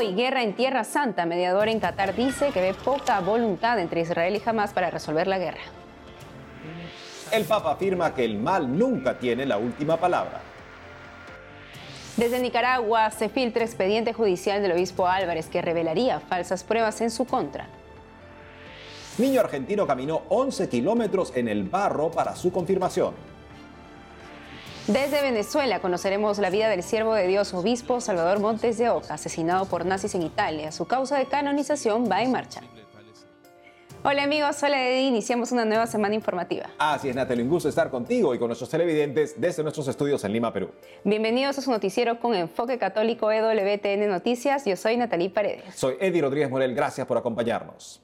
Hoy, guerra en Tierra Santa. Mediador en Qatar dice que ve poca voluntad entre Israel y Hamas para resolver la guerra. El Papa afirma que el mal nunca tiene la última palabra. Desde Nicaragua se filtra expediente judicial del obispo Álvarez que revelaría falsas pruebas en su contra. Niño argentino caminó 11 kilómetros en el barro para su confirmación. Desde Venezuela conoceremos la vida del siervo de Dios, obispo Salvador Montes de Oca, asesinado por nazis en Italia. Su causa de canonización va en marcha. Hola amigos, hola Eddie, iniciamos una nueva semana informativa. Así es, Natalie, un gusto estar contigo y con nuestros televidentes desde nuestros estudios en Lima, Perú. Bienvenidos a su noticiero con enfoque católico EWTN Noticias. Yo soy Natalie Paredes. Soy Eddie Rodríguez Morel, gracias por acompañarnos.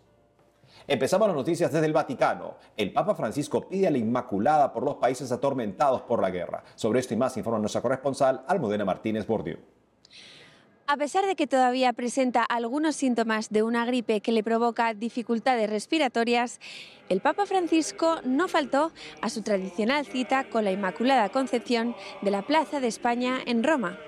Empezamos las noticias desde el Vaticano. El Papa Francisco pide a la Inmaculada por los países atormentados por la guerra. Sobre esto y más informa nuestra corresponsal Almudena Martínez Bordiú. A pesar de que todavía presenta algunos síntomas de una gripe que le provoca dificultades respiratorias, el Papa Francisco no faltó a su tradicional cita con la Inmaculada Concepción de la Plaza de España en Roma.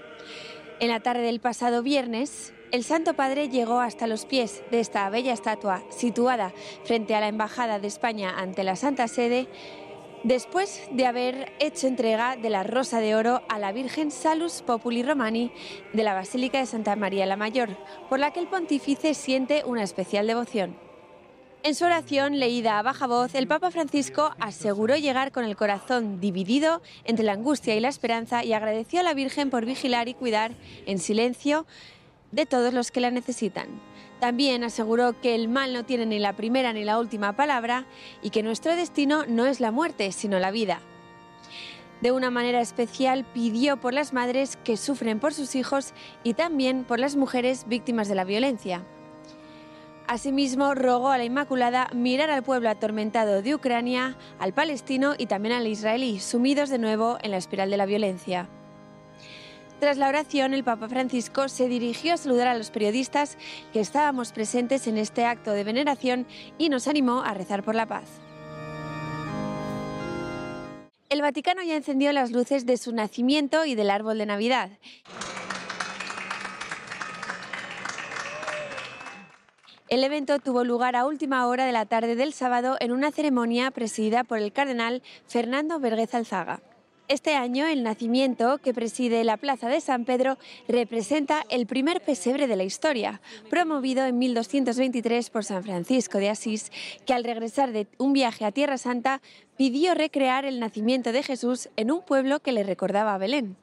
En la tarde del pasado viernes, el Santo Padre llegó hasta los pies de esta bella estatua situada frente a la Embajada de España ante la Santa Sede después de haber hecho entrega de la Rosa de Oro a la Virgen Salus Populi Romani de la Basílica de Santa María la Mayor, por la que el pontífice siente una especial devoción. En su oración, leída a baja voz, el Papa Francisco aseguró llegar con el corazón dividido entre la angustia y la esperanza y agradeció a la Virgen por vigilar y cuidar en silencio de todos los que la necesitan. También aseguró que el mal no tiene ni la primera ni la última palabra y que nuestro destino no es la muerte, sino la vida. De una manera especial pidió por las madres que sufren por sus hijos y también por las mujeres víctimas de la violencia. Asimismo, rogó a la Inmaculada mirar al pueblo atormentado de Ucrania, al palestino y también al israelí, sumidos de nuevo en la espiral de la violencia. Tras la oración, el Papa Francisco se dirigió a saludar a los periodistas que estábamos presentes en este acto de veneración y nos animó a rezar por la paz. El Vaticano ya encendió las luces de su nacimiento y del árbol de Navidad. El evento tuvo lugar a última hora de la tarde del sábado en una ceremonia presidida por el cardenal Fernando Vergez Alzaga. Este año el nacimiento que preside la Plaza de San Pedro representa el primer pesebre de la historia, promovido en 1223 por San Francisco de Asís, que al regresar de un viaje a Tierra Santa pidió recrear el nacimiento de Jesús en un pueblo que le recordaba a Belén.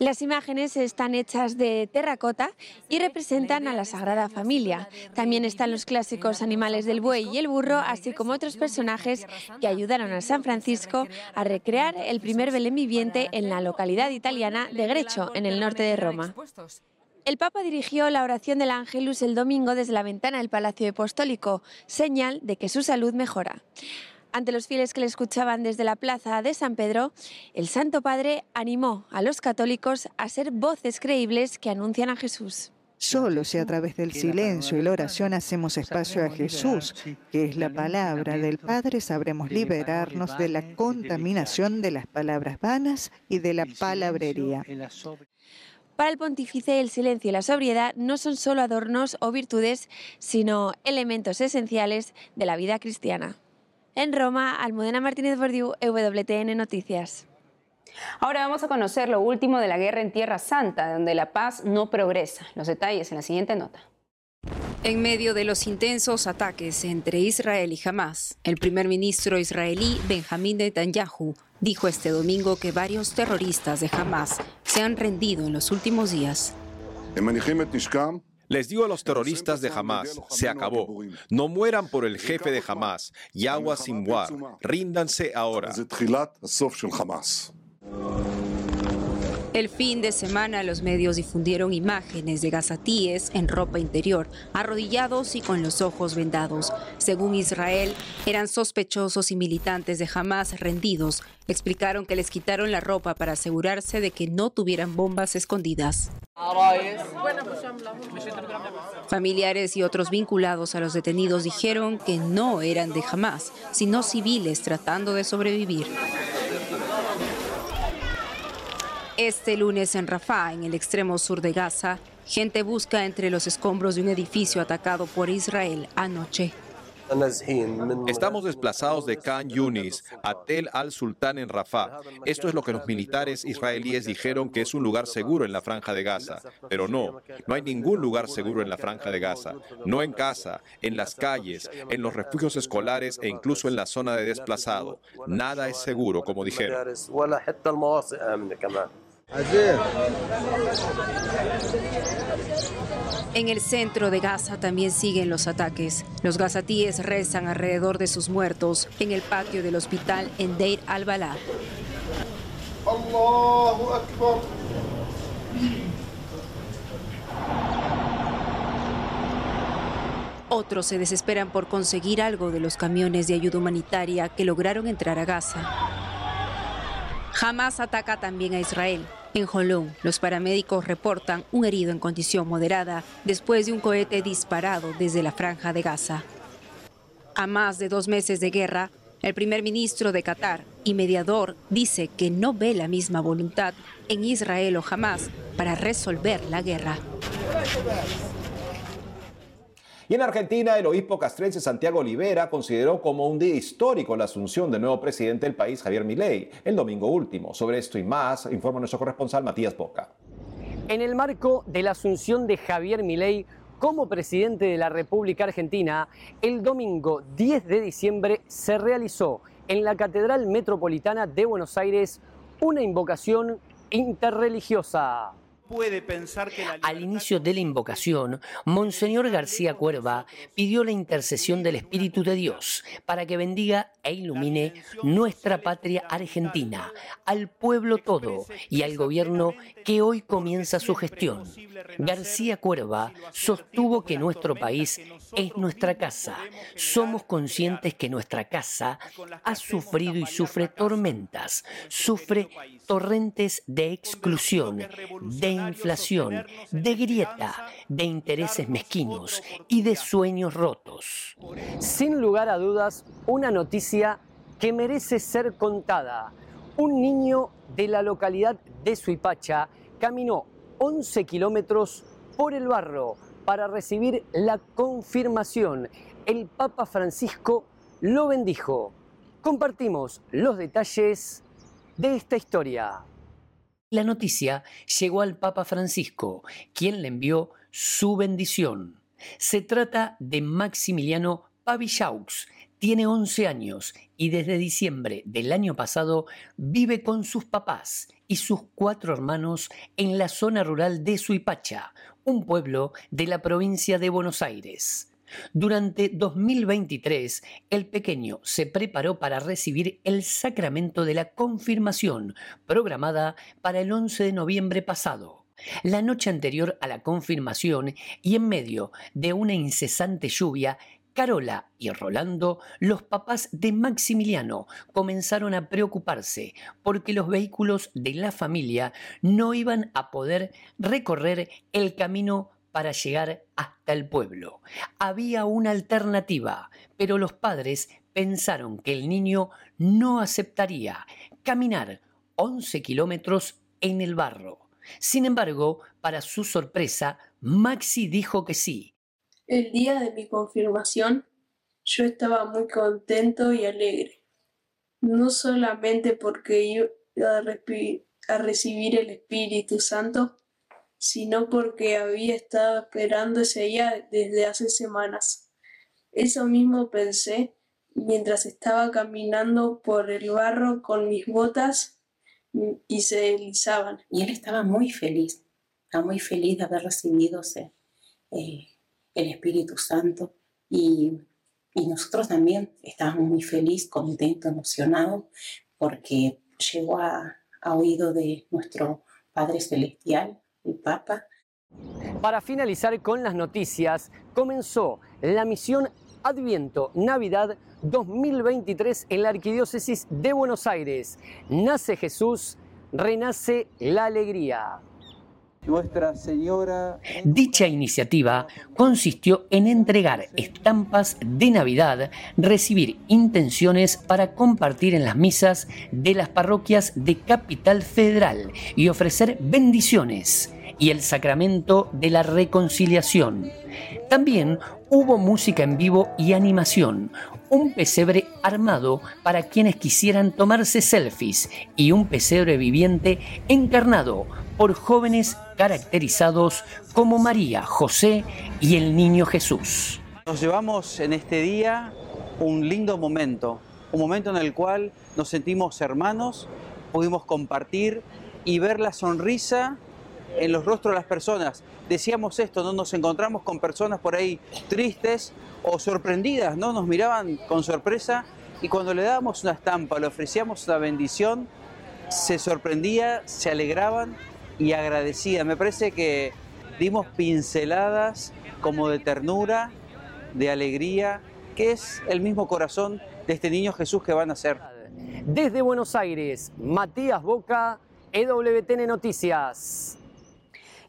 Las imágenes están hechas de terracota y representan a la Sagrada Familia. También están los clásicos animales del buey y el burro, así como otros personajes que ayudaron a San Francisco a recrear el primer Belén viviente en la localidad italiana de Grecho, en el norte de Roma. El Papa dirigió la oración del Ángelus el domingo desde la ventana del Palacio Apostólico, señal de que su salud mejora. Ante los fieles que le escuchaban desde la plaza de San Pedro, el Santo Padre animó a los católicos a ser voces creíbles que anuncian a Jesús. Solo si a través del silencio y la oración hacemos espacio a Jesús, que es la palabra del Padre, sabremos liberarnos de la contaminación de las palabras vanas y de la palabrería. Para el pontífice, el silencio y la sobriedad no son solo adornos o virtudes, sino elementos esenciales de la vida cristiana. En Roma, Almudena Martínez Bordiú, EWTN Noticias. Ahora vamos a conocer lo último de la guerra en Tierra Santa, donde la paz no progresa. Los detalles en la siguiente nota. En medio de los intensos ataques entre Israel y Hamas, el primer ministro israelí Benjamín Netanyahu dijo este domingo que varios terroristas de Hamas se han rendido en los últimos días. Les digo a los terroristas de Hamas, se acabó. No mueran por el jefe de Hamas, Yahweh Sinwar. Ríndanse ahora. El fin de semana los medios difundieron imágenes de gazatíes en ropa interior, arrodillados y con los ojos vendados. Según Israel, eran sospechosos y militantes de Hamas rendidos. Explicaron que les quitaron la ropa para asegurarse de que no tuvieran bombas escondidas. Familiares y otros vinculados a los detenidos dijeron que no eran de Hamas, sino civiles tratando de sobrevivir. Este lunes en Rafah, en el extremo sur de Gaza, Gente busca entre los escombros de un edificio atacado por Israel anoche. Estamos desplazados de Khan Yunis a Tel al-Sultán en Rafah. Esto es lo que los militares israelíes dijeron que es un lugar seguro en la franja de Gaza. Pero no, no hay ningún lugar seguro en la franja de Gaza. No en casa, en las calles, en los refugios escolares e incluso en la zona de desplazado. Nada es seguro, como dijeron. En el centro de Gaza también siguen los ataques. Los gazatíes rezan alrededor de sus muertos en el patio del hospital en Deir al-Balá. Otros se desesperan por conseguir algo de los camiones de ayuda humanitaria que lograron entrar a Gaza. Hamas ataca también a Israel. En Holón, los paramédicos reportan un herido en condición moderada después de un cohete disparado desde la franja de Gaza. A más de dos meses de guerra, el primer ministro de Qatar y mediador dice que no ve la misma voluntad en Israel o Hamas para resolver la guerra. Y en Argentina, el obispo castrense Santiago Olivera consideró como un día histórico la asunción del nuevo presidente del país, Javier Milei, el domingo último. Sobre esto y más, informa nuestro corresponsal Matías Boca. En el marco de la asunción de Javier Milei como presidente de la República Argentina, el domingo 10 de diciembre se realizó en la Catedral Metropolitana de Buenos Aires una invocación interreligiosa puede pensar que Al inicio de la invocación, Monseñor García Cuerva pidió la intercesión del Espíritu de Dios para que bendiga e ilumine nuestra patria argentina, al pueblo todo y al gobierno que hoy comienza su gestión. García Cuerva sostuvo que nuestro país es nuestra casa. Somos conscientes que nuestra casa ha sufrido y sufre tormentas, sufre torrentes de exclusión, de inflación, de grieta, de intereses mezquinos y de sueños rotos. Sin lugar a dudas, una noticia que merece ser contada. Un niño de la localidad de Suipacha caminó 11 kilómetros por el barro para recibir la confirmación. El Papa Francisco lo bendijo. Compartimos los detalles de esta historia. La noticia llegó al Papa Francisco, quien le envió su bendición. Se trata de Maximiliano Pavillaux. Tiene 11 años y desde diciembre del año pasado vive con sus papás y sus cuatro hermanos en la zona rural de Suipacha, un pueblo de la provincia de Buenos Aires. Durante 2023, el pequeño se preparó para recibir el sacramento de la confirmación, programada para el 11 de noviembre pasado. La noche anterior a la confirmación y en medio de una incesante lluvia, Carola y Rolando, los papás de Maximiliano, comenzaron a preocuparse porque los vehículos de la familia no iban a poder recorrer el camino para llegar hasta el pueblo. Había una alternativa, pero los padres pensaron que el niño no aceptaría caminar 11 kilómetros en el barro. Sin embargo, para su sorpresa, Maxi dijo que sí. El día de mi confirmación, yo estaba muy contento y alegre. No solamente porque iba a, recibir el Espíritu Santo, sino porque había estado esperando ese día desde hace semanas. Eso mismo pensé mientras estaba caminando por el barro con mis botas y se deslizaban. Y él estaba muy feliz, estaba muy feliz de haber recibido eh, el Espíritu Santo y, nosotros también estábamos muy felices, contentos, emocionados, porque llegó a oído de nuestro Padre Celestial Papa. Para finalizar con las noticias, comenzó la misión Adviento Navidad 2023 en la Arquidiócesis de Buenos Aires. Nace Jesús, renace la alegría. Nuestra Señora. Dicha iniciativa consistió en entregar estampas de Navidad, recibir intenciones para compartir en las misas de las parroquias de Capital Federal y ofrecer bendiciones y el sacramento de la reconciliación. También hubo música en vivo y animación, un pesebre armado para quienes quisieran tomarse selfies y un pesebre viviente encarnado por jóvenes caracterizados como María, José y el Niño Jesús. Nos llevamos en este día un lindo momento, un momento en el cual nos sentimos hermanos, pudimos compartir y ver la sonrisa en los rostros de las personas. Decíamos esto, no nos encontramos con personas por ahí tristes o sorprendidas, ¿no? Nos miraban con sorpresa y cuando le dábamos una estampa, le ofrecíamos una bendición, se sorprendía, se alegraban y agradecían. Me parece que dimos pinceladas como de ternura, de alegría, que es el mismo corazón de este niño Jesús que van a ser. Desde Buenos Aires, Matías Boca, EWTN Noticias.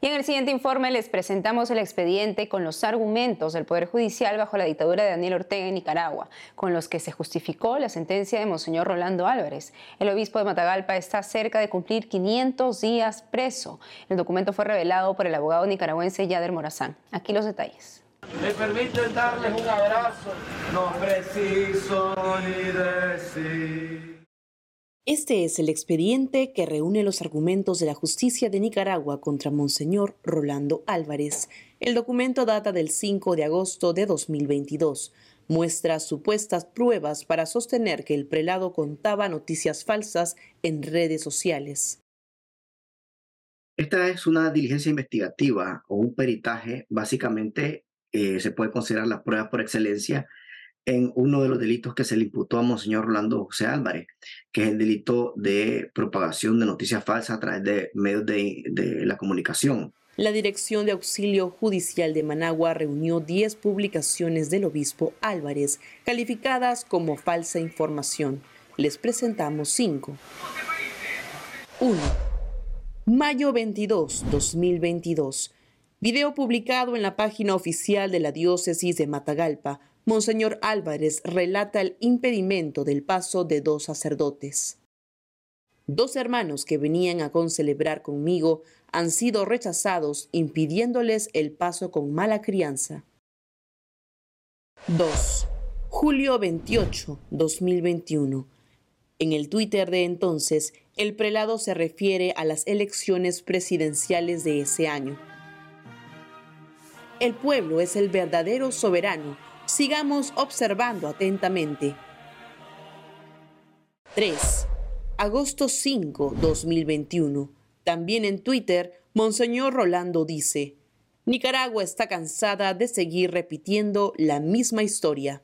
Y en el siguiente informe les presentamos el expediente con los argumentos del Poder Judicial bajo la dictadura de Daniel Ortega en Nicaragua, con los que se justificó la sentencia de Monseñor Rolando Álvarez. El obispo de Matagalpa está cerca de cumplir 500 días preso. El documento fue revelado por el abogado nicaragüense Yader Morazán. Aquí los detalles. Me permiten darles un abrazo, no preciso ni decir. Este es el expediente que reúne los argumentos de la justicia de Nicaragua contra Monseñor Rolando Álvarez. El documento data del 5 de agosto de 2022. Muestra supuestas pruebas para sostener que el prelado contaba noticias falsas en redes sociales. Esta es una diligencia investigativa o un peritaje. Básicamente eh, se puede considerar la prueba por excelencia en uno de los delitos que se le imputó a Monseñor Rolando José Álvarez, que es el delito de propagación de noticias falsas a través de medios de, de la comunicación. La Dirección de Auxilio Judicial de Managua reunió 10 publicaciones del obispo Álvarez, calificadas como falsa información. Les presentamos 5. 1. Mayo 22, 2022. Video publicado en la página oficial de la Diócesis de Matagalpa Monseñor Álvarez relata el impedimento del paso de dos sacerdotes. Dos hermanos que venían a concelebrar conmigo han sido rechazados impidiéndoles el paso con mala crianza. 2. Julio 28, 2021. En el Twitter de entonces, el prelado se refiere a las elecciones presidenciales de ese año. El pueblo es el verdadero soberano Sigamos observando atentamente. 3. Agosto 5, 2021. También en Twitter, Monseñor Rolando dice, Nicaragua está cansada de seguir repitiendo la misma historia.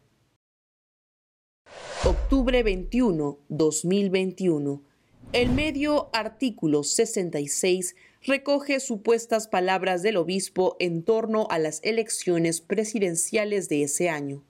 Octubre 21, 2021. El medio artículo 66 recoge supuestas palabras del obispo en torno a las elecciones presidenciales de ese año.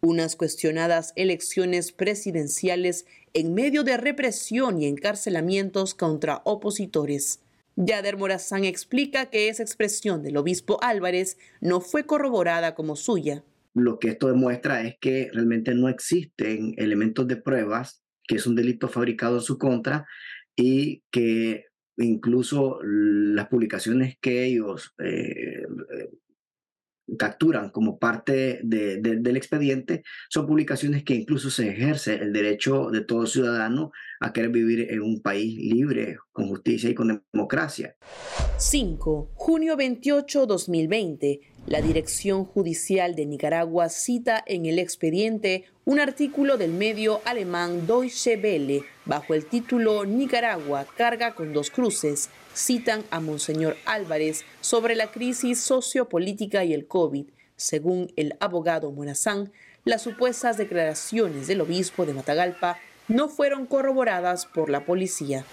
Unas cuestionadas elecciones presidenciales en medio de represión y encarcelamientos contra opositores. Yader Morazán explica que esa expresión del obispo Álvarez no fue corroborada como suya. Lo que esto demuestra es que realmente no existen elementos de pruebas, que es un delito fabricado en su contra y que incluso las publicaciones que ellos eh, capturan como parte del expediente son publicaciones que incluso se ejerce el derecho de todo ciudadano a querer vivir en un país libre, con justicia y con democracia. 5. Junio 28, 2020. La Dirección Judicial de Nicaragua cita en el expediente un artículo del medio alemán Deutsche Welle bajo el título Nicaragua carga con dos cruces. Citan a Monseñor Álvarez sobre la crisis sociopolítica y el COVID. Según el abogado Morazán, las supuestas declaraciones del obispo de Matagalpa no fueron corroboradas por la policía.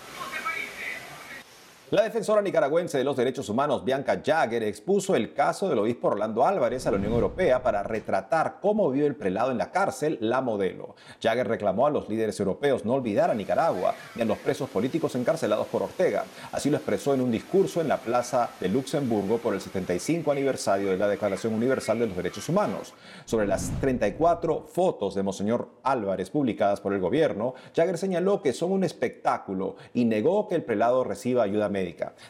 La defensora nicaragüense de los derechos humanos, Bianca Jagger, expuso el caso del obispo Orlando Álvarez a la Unión Europea para retratar cómo vive el prelado en la cárcel, la modelo. Jagger reclamó a los líderes europeos no olvidar a Nicaragua ni a los presos políticos encarcelados por Ortega. Así lo expresó en un discurso en la Plaza de Luxemburgo por el 75 aniversario de la Declaración Universal de los Derechos Humanos. Sobre las 34 fotos de Monseñor Álvarez publicadas por el gobierno, Jagger señaló que son un espectáculo y negó que el prelado reciba ayuda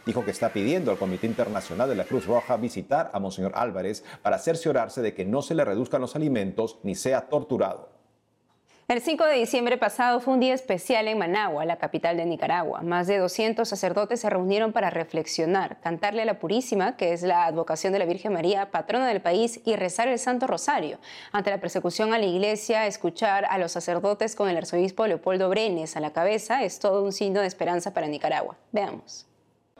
Dijo que está pidiendo al Comité Internacional de la Cruz Roja visitar a Monseñor Álvarez para cerciorarse de que no se le reduzcan los alimentos ni sea torturado. El 5 de diciembre pasado fue un día especial en Managua, la capital de Nicaragua. Más de 200 sacerdotes se reunieron para reflexionar, cantarle a la Purísima, que es la advocación de la Virgen María, patrona del país, y rezar el Santo Rosario. Ante la persecución a la iglesia, escuchar a los sacerdotes con el arzobispo Leopoldo Brenes a la cabeza es todo un signo de esperanza para Nicaragua. Veamos.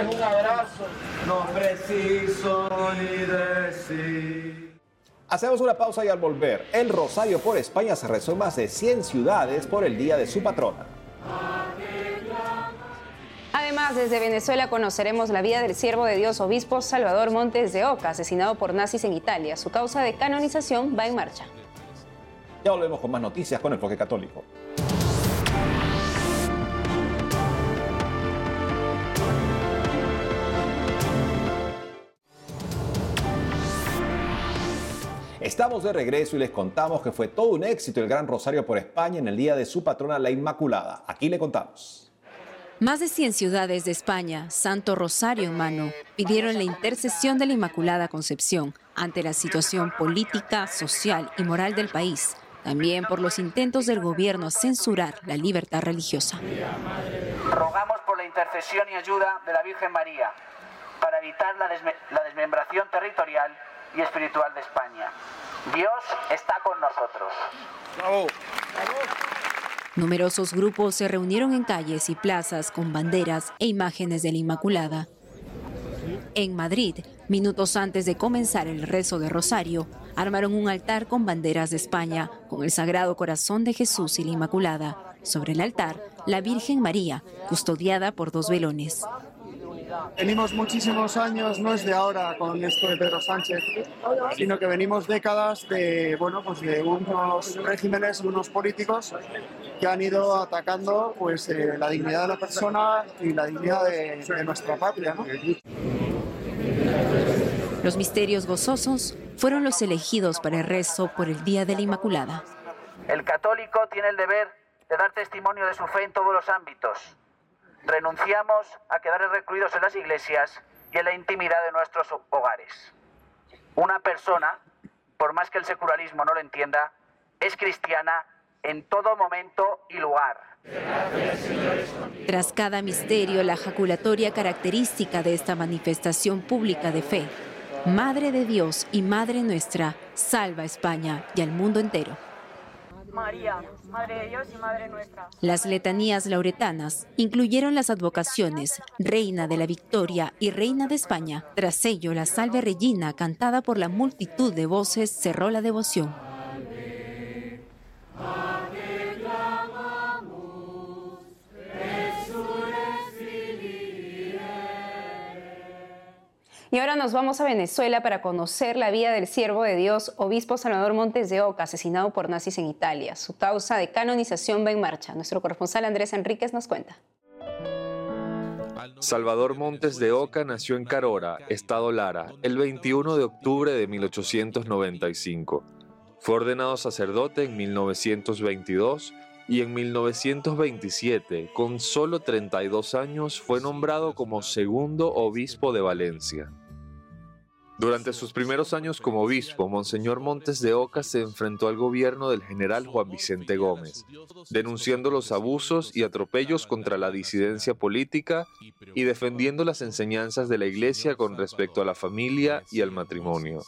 darles un abrazo, no preciso ni decir. Hacemos una pausa y al volver, el Rosario por España se rezó en más de 100 ciudades por el día de su patrona. Además, desde Venezuela conoceremos la vida del siervo de Dios, obispo Salvador Montes de Oca, asesinado por nazis en Italia. Su causa de canonización va en marcha. Ya volvemos con más noticias con el Enfoque Católico. Estamos de regreso y les contamos que fue todo un éxito el Gran Rosario por España en el día de su patrona, la Inmaculada. Aquí le contamos. Más de 100 ciudades de España, Santo Rosario en mano, pidieron la intercesión de la Inmaculada Concepción ante la situación política, social y moral del país, también por los intentos del gobierno a censurar la libertad religiosa. Rogamos por la intercesión y ayuda de la Virgen María para evitar la, la desmembración territorial y espiritual de España. Dios está con nosotros. Numerosos grupos se reunieron en calles y plazas con banderas e imágenes de la Inmaculada. En Madrid, minutos antes de comenzar el rezo de Rosario, armaron un altar con banderas de España, con el Sagrado Corazón de Jesús y la Inmaculada. Sobre el altar, la Virgen María, custodiada por dos velones. Venimos muchísimos años, no es de ahora con esto de Pedro Sánchez, sino que venimos décadas de, bueno, pues de unos regímenes, unos políticos que han ido atacando pues, eh, la dignidad de la persona y la dignidad de, de nuestra patria. ¿no? Los misterios gozosos fueron los elegidos para el rezo por el Día de la Inmaculada. El católico tiene el deber de dar testimonio de su fe en todos los ámbitos, renunciamos a quedar recluidos en las iglesias y en la intimidad de nuestros hogares. Una persona, por más que el secularismo no lo entienda, es cristiana en todo momento y lugar. Tras cada misterio, la jaculatoria característica de esta manifestación pública de fe, Madre de Dios y Madre nuestra, salva a España y al mundo entero. María, Madre de Dios y Madre nuestra. Las letanías lauretanas incluyeron las advocaciones Reina de la Victoria y Reina de España. Tras ello, la Salve Regina, cantada por la multitud de voces, cerró la devoción. Y ahora nos vamos a Venezuela para conocer la vida del siervo de Dios, obispo Salvador Montes de Oca, asesinado por nazis en Italia. Su causa de canonización va en marcha. Nuestro corresponsal Andrés Enríquez nos cuenta. Salvador Montes de Oca nació en Carora, Estado Lara, el 21 de octubre de 1895. Fue ordenado sacerdote en 1922 y en 1927, con solo 32 años, fue nombrado como segundo obispo de Valencia. Durante sus primeros años como obispo, Monseñor Montes de Oca se enfrentó al gobierno del general Juan Vicente Gómez, denunciando los abusos y atropellos contra la disidencia política y defendiendo las enseñanzas de la Iglesia con respecto a la familia y al matrimonio.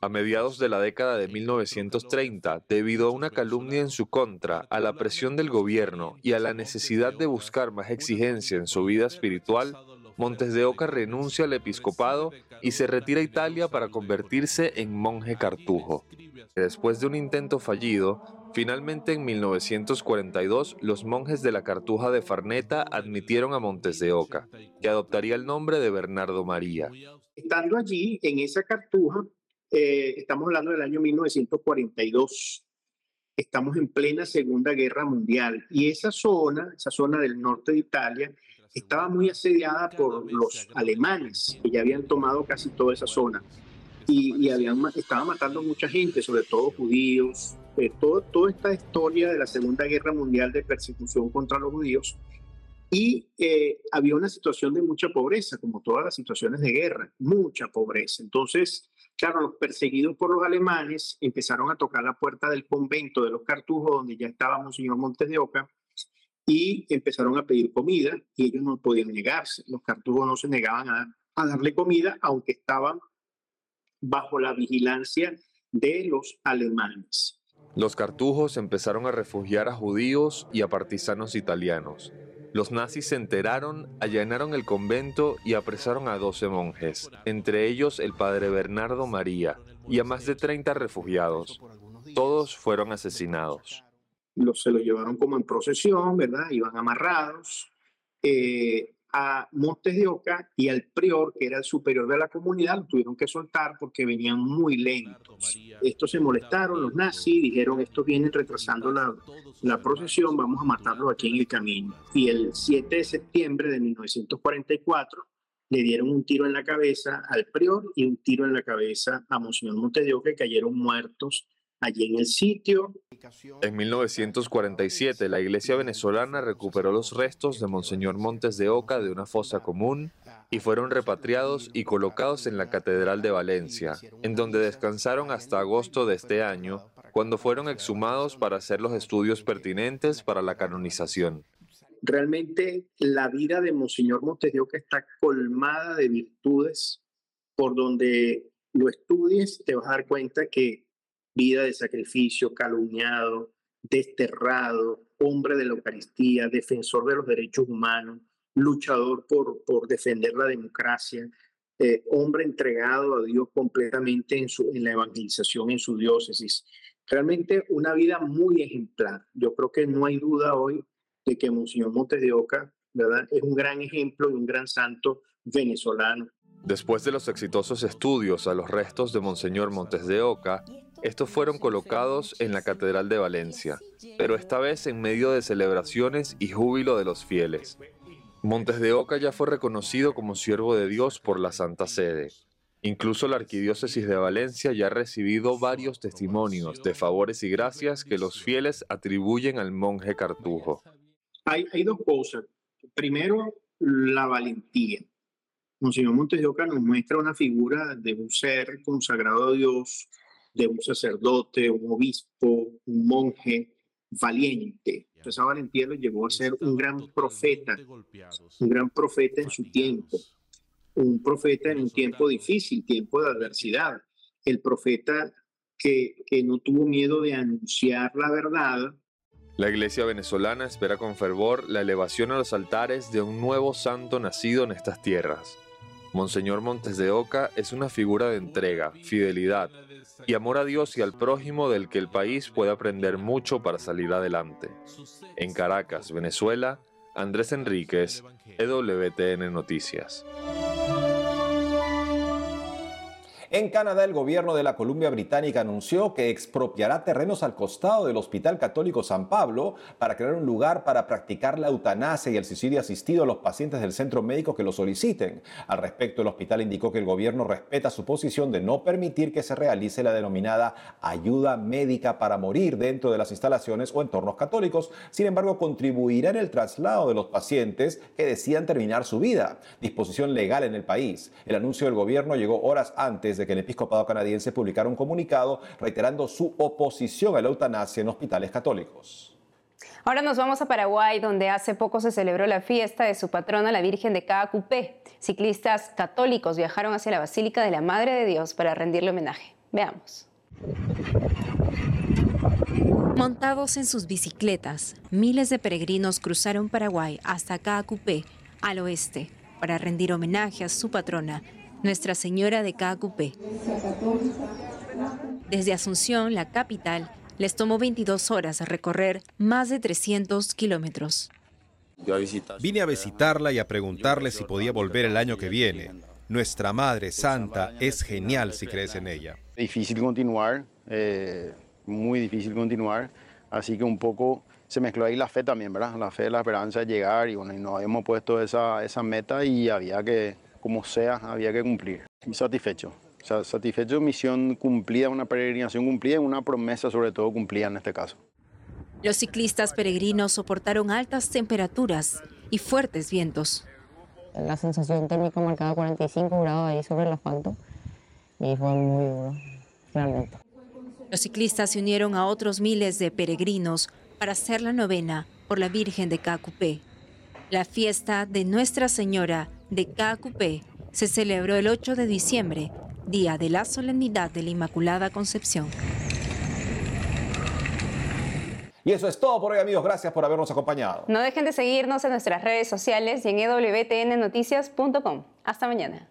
A mediados de la década de 1930, debido a una calumnia en su contra, a la presión del gobierno y a la necesidad de buscar más exigencia en su vida espiritual, Montes de Oca renuncia al episcopado y se retira a Italia para convertirse en monje cartujo. Después de un intento fallido, finalmente en 1942 los monjes de la Cartuja de Farneta admitieron a Montes de Oca, que adoptaría el nombre de Bernardo María. Estando allí, en esa Cartuja, eh, estamos hablando del año 1942, estamos en plena Segunda Guerra Mundial y esa zona, esa zona del norte de Italia, estaba muy asediada por los alemanes, que ya habían tomado casi toda esa zona y, habían, estaban matando mucha gente, sobre todo judíos, eh, todo, toda esta historia de la Segunda Guerra Mundial de persecución contra los judíos. Y eh, había una situación de mucha pobreza, como todas las situaciones de guerra, mucha pobreza. Entonces, claro, los perseguidos por los alemanes empezaron a tocar la puerta del convento de los Cartujos, donde ya estaba Monseñor Montes de Oca, y empezaron a pedir comida y ellos no podían negarse. Los cartujos no se negaban a, darle comida, aunque estaban bajo la vigilancia de los alemanes. Los cartujos empezaron a refugiar a judíos y a partisanos italianos. Los nazis se enteraron, allanaron el convento y apresaron a 12 monjes, entre ellos el padre Bernardo María, y a más de 30 refugiados. Todos fueron asesinados los, se los llevaron como en procesión, ¿verdad? Iban amarrados eh, a Montes de Oca y al prior, que era el superior de la comunidad, lo tuvieron que soltar porque venían muy lentos. Estos se molestaron, los nazis, dijeron, estos vienen retrasando la, la procesión, vamos a matarlos aquí en el camino. Y el 7 de septiembre de 1944 le dieron un tiro en la cabeza al prior y un tiro en la cabeza a Monseñor Montes de Oca y cayeron muertos allí en el sitio. En 1947, la iglesia venezolana recuperó los restos de Monseñor Montes de Oca de una fosa común y fueron repatriados y colocados en la Catedral de Valencia, en donde descansaron hasta agosto de este año, cuando fueron exhumados para hacer los estudios pertinentes para la canonización. Realmente la vida de Monseñor Montes de Oca está colmada de virtudes, por donde lo estudies te vas a dar cuenta que vida de sacrificio, calumniado, desterrado, hombre de la Eucaristía, defensor de los derechos humanos, luchador por, por defender la democracia, eh, hombre entregado a Dios completamente en, su, en la evangelización en su diócesis. Realmente una vida muy ejemplar. Yo creo que no hay duda hoy de que Monseñor Montes de Oca ¿verdad? es un gran ejemplo y un gran santo venezolano. Después de los exitosos estudios a los restos de Monseñor Montes de Oca, estos fueron colocados en la Catedral de Valencia, pero esta vez en medio de celebraciones y júbilo de los fieles. Montes de Oca ya fue reconocido como siervo de Dios por la Santa Sede. Incluso la Arquidiócesis de Valencia ya ha recibido varios testimonios de favores y gracias que los fieles atribuyen al monje Cartujo. Hay, dos cosas. Primero, la valentía. Monseñor Montes de Oca nos muestra una figura de un ser consagrado a Dios, de un sacerdote, un obispo, un monje valiente. Esa valentía lo llevó a ser un gran profeta, un gran profeta en su tiempo, un profeta en un tiempo difícil, tiempo de adversidad. El profeta que, que no tuvo miedo de anunciar la verdad. La iglesia venezolana espera con fervor la elevación a los altares de un nuevo santo nacido en estas tierras. Monseñor Montes de Oca es una figura de entrega, fidelidad, y amor a Dios y al prójimo del que el país puede aprender mucho para salir adelante. En Caracas, Venezuela, Andrés Enríquez, EWTN Noticias. En Canadá, el gobierno de la Columbia Británica anunció que expropiará terrenos al costado del Hospital Católico San Pablo para crear un lugar para practicar la eutanasia y el suicidio asistido a los pacientes del centro médico que lo soliciten. Al respecto, el hospital indicó que el gobierno respeta su posición de no permitir que se realice la denominada ayuda médica para morir dentro de las instalaciones o entornos católicos. Sin embargo, contribuirá en el traslado de los pacientes que decidan terminar su vida. Disposición legal en el país. El anuncio del gobierno llegó horas antes de que el episcopado canadiense publicara un comunicado reiterando su oposición a la eutanasia en hospitales católicos. Ahora nos vamos a Paraguay, donde hace poco se celebró la fiesta de su patrona, la Virgen de Caacupé. Ciclistas católicos viajaron hacia la Basílica de la Madre de Dios para rendirle homenaje. Veamos. Montados en sus bicicletas, miles de peregrinos cruzaron Paraguay hasta Caacupé, al oeste, para rendir homenaje a su patrona, Nuestra Señora de Cacupé. Desde Asunción, la capital, les tomó 22 horas recorrer más de 300 kilómetros. Vine a visitarla y a preguntarle si podía volver el año que viene. Nuestra Madre Santa es genial si crees en ella. Difícil continuar, eh, muy difícil continuar, así que un poco se mezcló ahí la fe también, ¿verdad? La fe, la esperanza de llegar y bueno, y nos habíamos puesto esa, esa meta y había que, como sea, había que cumplir. Y satisfecho, o sea, satisfecho, misión cumplida, una peregrinación cumplida y una promesa sobre todo cumplida en este caso. Los ciclistas peregrinos soportaron altas temperaturas y fuertes vientos. La sensación térmica marcaba 45 grados ahí sobre el asfalto y fue muy duro, realmente. Los ciclistas se unieron a otros miles de peregrinos para hacer la novena por la Virgen de Cacupé. La fiesta de Nuestra Señora de Cacupé se celebró el 8 de diciembre, día de la solemnidad de la Inmaculada Concepción. Y eso es todo por hoy, amigos. Gracias por habernos acompañado. No dejen de seguirnos en nuestras redes sociales y en ewtnnoticias.com. Hasta mañana.